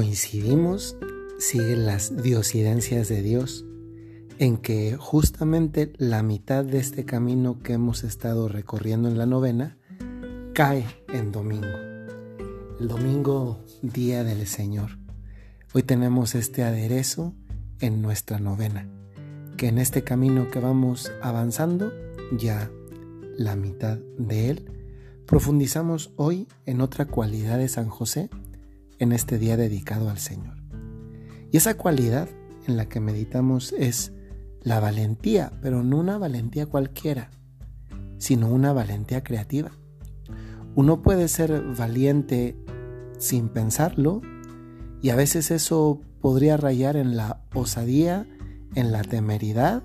coincidimos, siguen las diosidencias de Dios, en que justamente la mitad de este camino que hemos estado recorriendo en la novena cae en domingo. El domingo, día del Señor. Hoy tenemos este aderezo en nuestra novena, que en este camino que vamos avanzando, ya la mitad de él, profundizamos hoy en otra cualidad de San José en este día dedicado al Señor. Y esa cualidad en la que meditamos es la valentía, pero no una valentía cualquiera, sino una valentía creativa. Uno puede ser valiente sin pensarlo y a veces eso podría rayar en la osadía, en la temeridad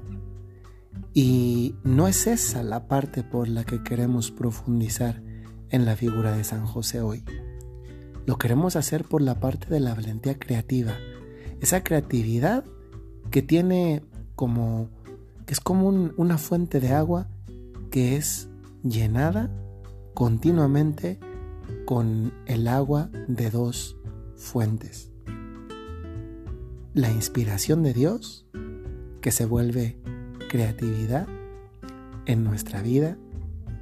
y no es esa la parte por la que queremos profundizar en la figura de San José hoy. Lo queremos hacer por la parte de la valentía creativa. Esa creatividad que tiene como, que es como una fuente de agua que es llenada continuamente con el agua de dos fuentes. La inspiración de Dios, que se vuelve creatividad en nuestra vida,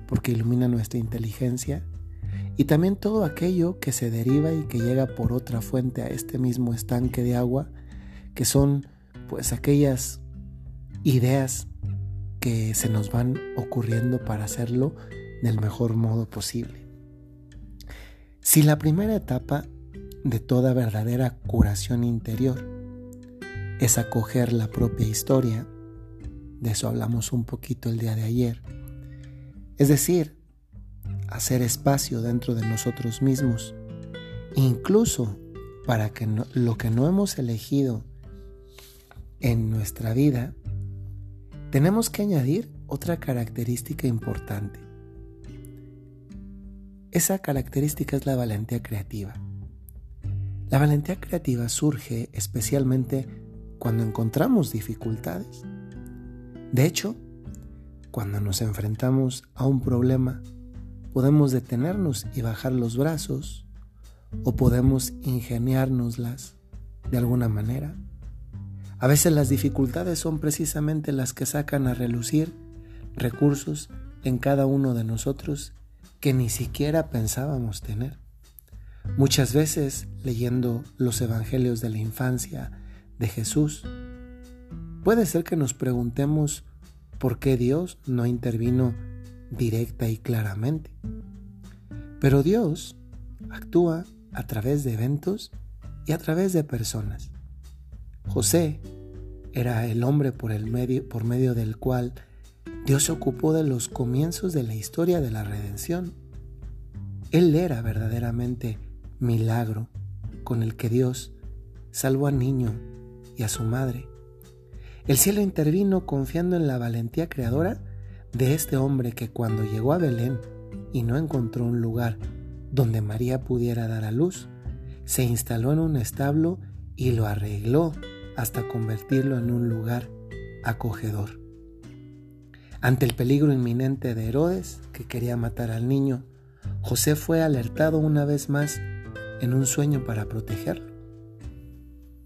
porque ilumina nuestra inteligencia y también todo aquello que se deriva y que llega por otra fuente a este mismo estanque de agua, que son pues aquellas ideas que se nos van ocurriendo para hacerlo del mejor modo posible. Si la primera etapa de toda verdadera curación interior es acoger la propia historia, de eso hablamos un poquito el día de ayer, es decir, hacer espacio dentro de nosotros mismos, incluso para que lo que no hemos elegido en nuestra vida, tenemos que añadir otra característica importante. Esa característica es la valentía creativa. La valentía creativa surge especialmente cuando encontramos dificultades. De hecho, cuando nos enfrentamos a un problema podemos detenernos y bajar los brazos o podemos ingeniárnoslas de alguna manera. A veces las dificultades son precisamente las que sacan a relucir recursos en cada uno de nosotros que ni siquiera pensábamos tener. Muchas veces leyendo los evangelios de la infancia de Jesús, puede ser que nos preguntemos por qué Dios no intervino directa y claramente. Pero Dios actúa a través de eventos y a través de personas. José era el hombre por, el medio, por medio del cual Dios se ocupó de los comienzos de la historia de la redención. Él era verdaderamente milagro con el que Dios salvó al niño y a su madre. El cielo intervino confiando en la valentía creadora de este hombre que cuando llegó a Belén y no encontró un lugar donde María pudiera dar a luz, se instaló en un establo y lo arregló hasta convertirlo en un lugar acogedor. Ante el peligro inminente de Herodes, que quería matar al niño, José fue alertado una vez más en un sueño para protegerlo.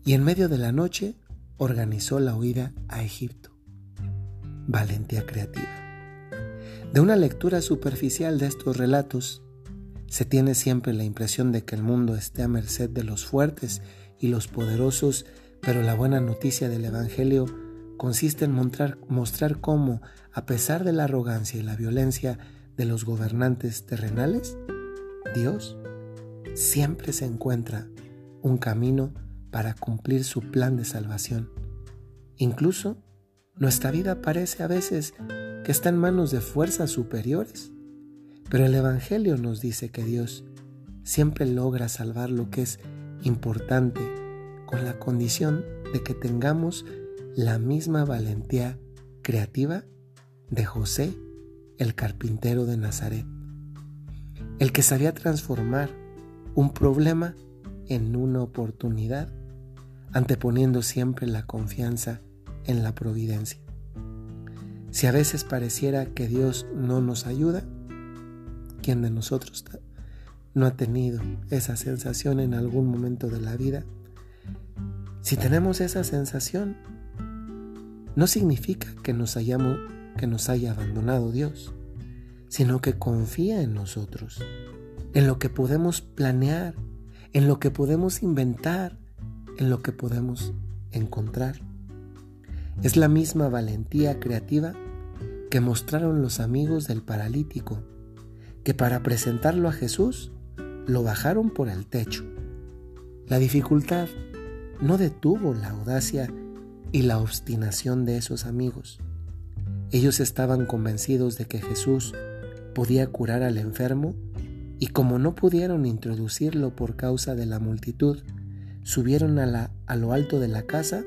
Y en medio de la noche organizó la huida a Egipto. Valentía creativa. De una lectura superficial de estos relatos, se tiene siempre la impresión de que el mundo esté a merced de los fuertes y los poderosos, pero la buena noticia del Evangelio consiste en mostrar, mostrar cómo, a pesar de la arrogancia y la violencia de los gobernantes terrenales, Dios siempre se encuentra un camino para cumplir su plan de salvación. Incluso nuestra vida parece a veces que está en manos de fuerzas superiores. Pero el Evangelio nos dice que Dios siempre logra salvar lo que es importante con la condición de que tengamos la misma valentía creativa de José, el carpintero de Nazaret, el que sabía transformar un problema en una oportunidad, anteponiendo siempre la confianza en la providencia. Si a veces pareciera que Dios no nos ayuda, ¿quién de nosotros no ha tenido esa sensación en algún momento de la vida Si tenemos esa sensación, no significa que nos hayamos que nos haya abandonado Dios, sino que confía en nosotros, en lo que podemos planear, en lo que podemos inventar, en lo que podemos encontrar. Es la misma valentía creativa que mostraron los amigos del paralítico, que para presentarlo a Jesús lo bajaron por el techo. La dificultad no detuvo la audacia y la obstinación de esos amigos. Ellos estaban convencidos de que Jesús podía curar al enfermo y como no pudieron introducirlo por causa de la multitud, subieron a, lo alto de la casa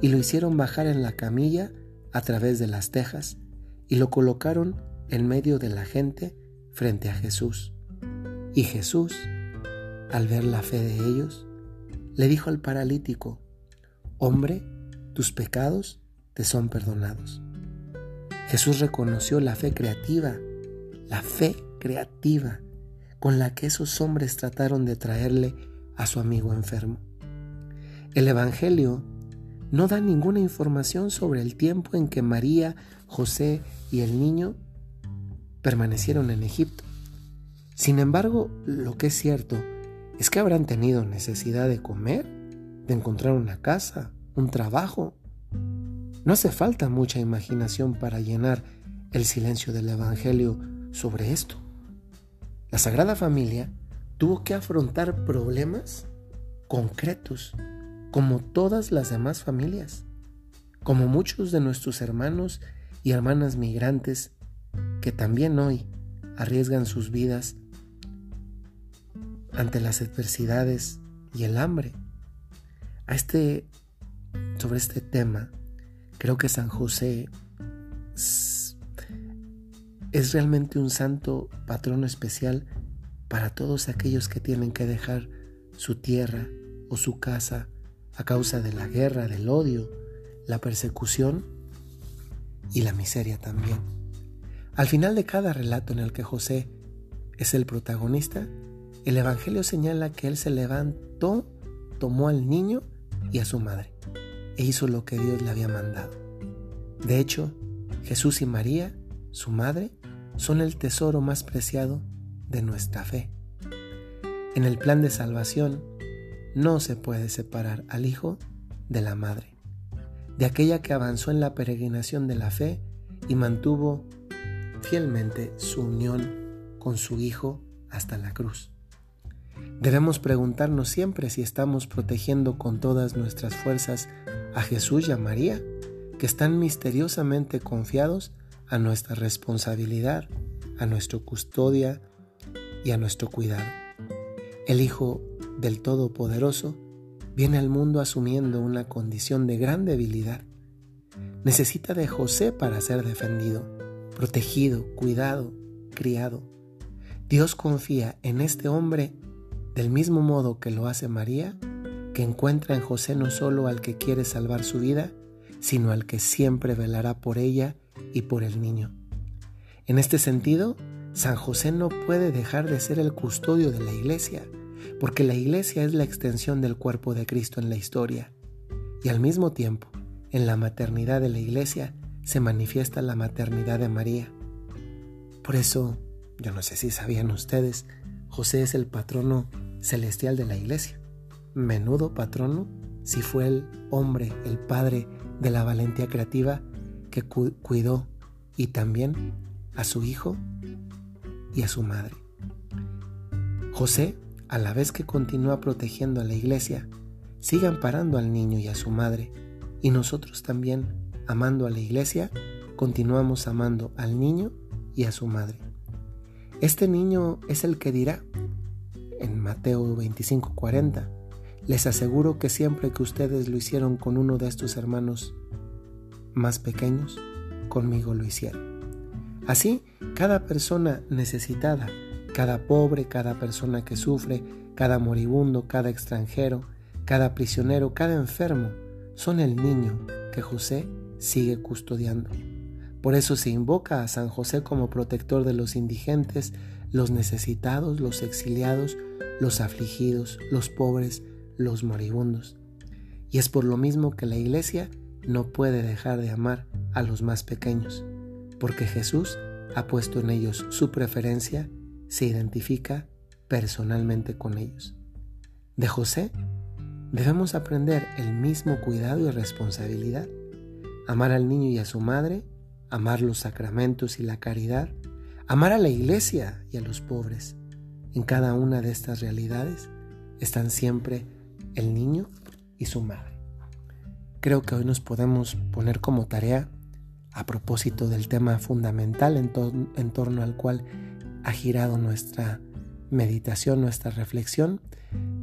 y lo hicieron bajar en la camilla a través de las tejas y lo colocaron en medio de la gente frente a Jesús. Y Jesús, al ver la fe de ellos, le dijo al paralítico, Hombre, tus pecados te son perdonados. Jesús reconoció la fe creativa, la fe creativa con la que esos hombres trataron de traerle a su amigo enfermo. El Evangelio no da ninguna información sobre el tiempo en que María, José y el niño permanecieron en Egipto. Sin embargo, lo que es cierto es que habrán tenido necesidad de comer, de encontrar una casa, un trabajo. No hace falta mucha imaginación para llenar el silencio del Evangelio sobre esto. La Sagrada Familia tuvo que afrontar problemas concretos, como todas las demás familias, como muchos de nuestros hermanos y hermanas migrantes que también hoy arriesgan sus vidas ante las adversidades y el hambre. A este, sobre este tema, creo que San José es, es realmente un santo patrono especial para todos aquellos que tienen que dejar su tierra o su casa a causa de la guerra, del odio, la persecución y la miseria también. Al final de cada relato en el que José es el protagonista, el Evangelio señala que él se levantó, tomó al niño y a su madre, e hizo lo que Dios le había mandado. De hecho, Jesús y María, su madre, son el tesoro más preciado de nuestra fe. En el plan de salvación no se puede separar al Hijo de la Madre, de aquella que avanzó en la peregrinación de la fe y mantuvo fielmente su unión con su Hijo hasta la cruz. Debemos preguntarnos siempre si estamos protegiendo con todas nuestras fuerzas a Jesús y a María, que están misteriosamente confiados a nuestra responsabilidad, a nuestra custodia y a nuestro cuidado. El Hijo del Todopoderoso viene al mundo asumiendo una condición de gran debilidad. Necesita de José para ser defendido, protegido, cuidado, criado. Dios confía en este hombre del mismo modo que lo hace María, que encuentra en José no solo al que quiere salvar su vida, sino al que siempre velará por ella y por el niño. En este sentido, San José no puede dejar de ser el custodio de la iglesia, porque la iglesia es la extensión del cuerpo de Cristo en la historia, y al mismo tiempo, en la maternidad de la iglesia se manifiesta la maternidad de María. Por eso, yo no sé si sabían ustedes, José es el patrono celestial de la iglesia. Menudo patrono si fue el hombre, el padre de la valentía creativa que cuidó y también a su hijo y a su madre. José, a la vez que continúa protegiendo a la iglesia, sigue amparando al niño y a su madre, y nosotros también, amando a la iglesia, continuamos amando al niño y a su madre. Este niño es el que dirá en Mateo 25:40, les aseguro que siempre que ustedes lo hicieron con uno de estos hermanos más pequeños, conmigo lo hicieron. Así, cada persona necesitada, cada pobre, cada persona que sufre, cada moribundo, cada extranjero, cada prisionero, cada enfermo, son el niño que José sigue custodiando. Por eso se invoca a San José como protector de los indigentes, los necesitados, los exiliados, los afligidos, los pobres, los moribundos. Y es por lo mismo que la iglesia no puede dejar de amar a los más pequeños, porque Jesús ha puesto en ellos su preferencia, se identifica personalmente con ellos. De José debemos aprender el mismo cuidado y responsabilidad, amar al niño y a su madre, amar los sacramentos y la caridad, amar a la iglesia y a los pobres. En cada una de estas realidades están siempre el niño y su madre. Creo que hoy nos podemos poner como tarea, a propósito del tema fundamental en, en torno al cual ha girado nuestra meditación, nuestra reflexión,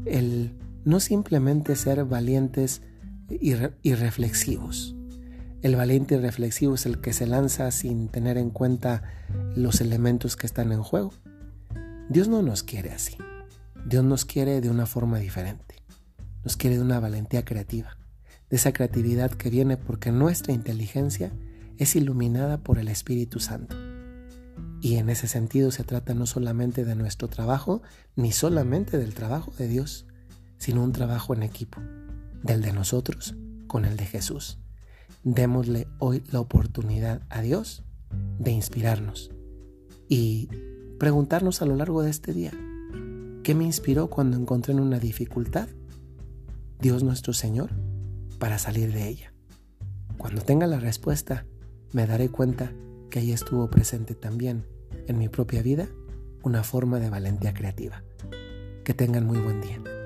el no simplemente ser valientes y, reflexivos. El valiente y reflexivo es el que se lanza sin tener en cuenta los elementos que están en juego. Dios no nos quiere así. Dios nos quiere de una forma diferente. Nos quiere de una valentía creativa de esa creatividad que viene porque nuestra inteligencia es iluminada por el Espíritu Santo. Y en ese sentido se trata no solamente de nuestro trabajo, ni solamente del trabajo de Dios, sino un trabajo en equipo, del de nosotros con el de Jesús. Démosle hoy la oportunidad a Dios de inspirarnos y preguntarnos a lo largo de este día, ¿qué me inspiró cuando encontré en una dificultad? Dios nuestro Señor para salir de ella. Cuando tenga la respuesta, me daré cuenta que ahí estuvo presente también en mi propia vida una forma de valentía creativa. Que tengan muy buen día.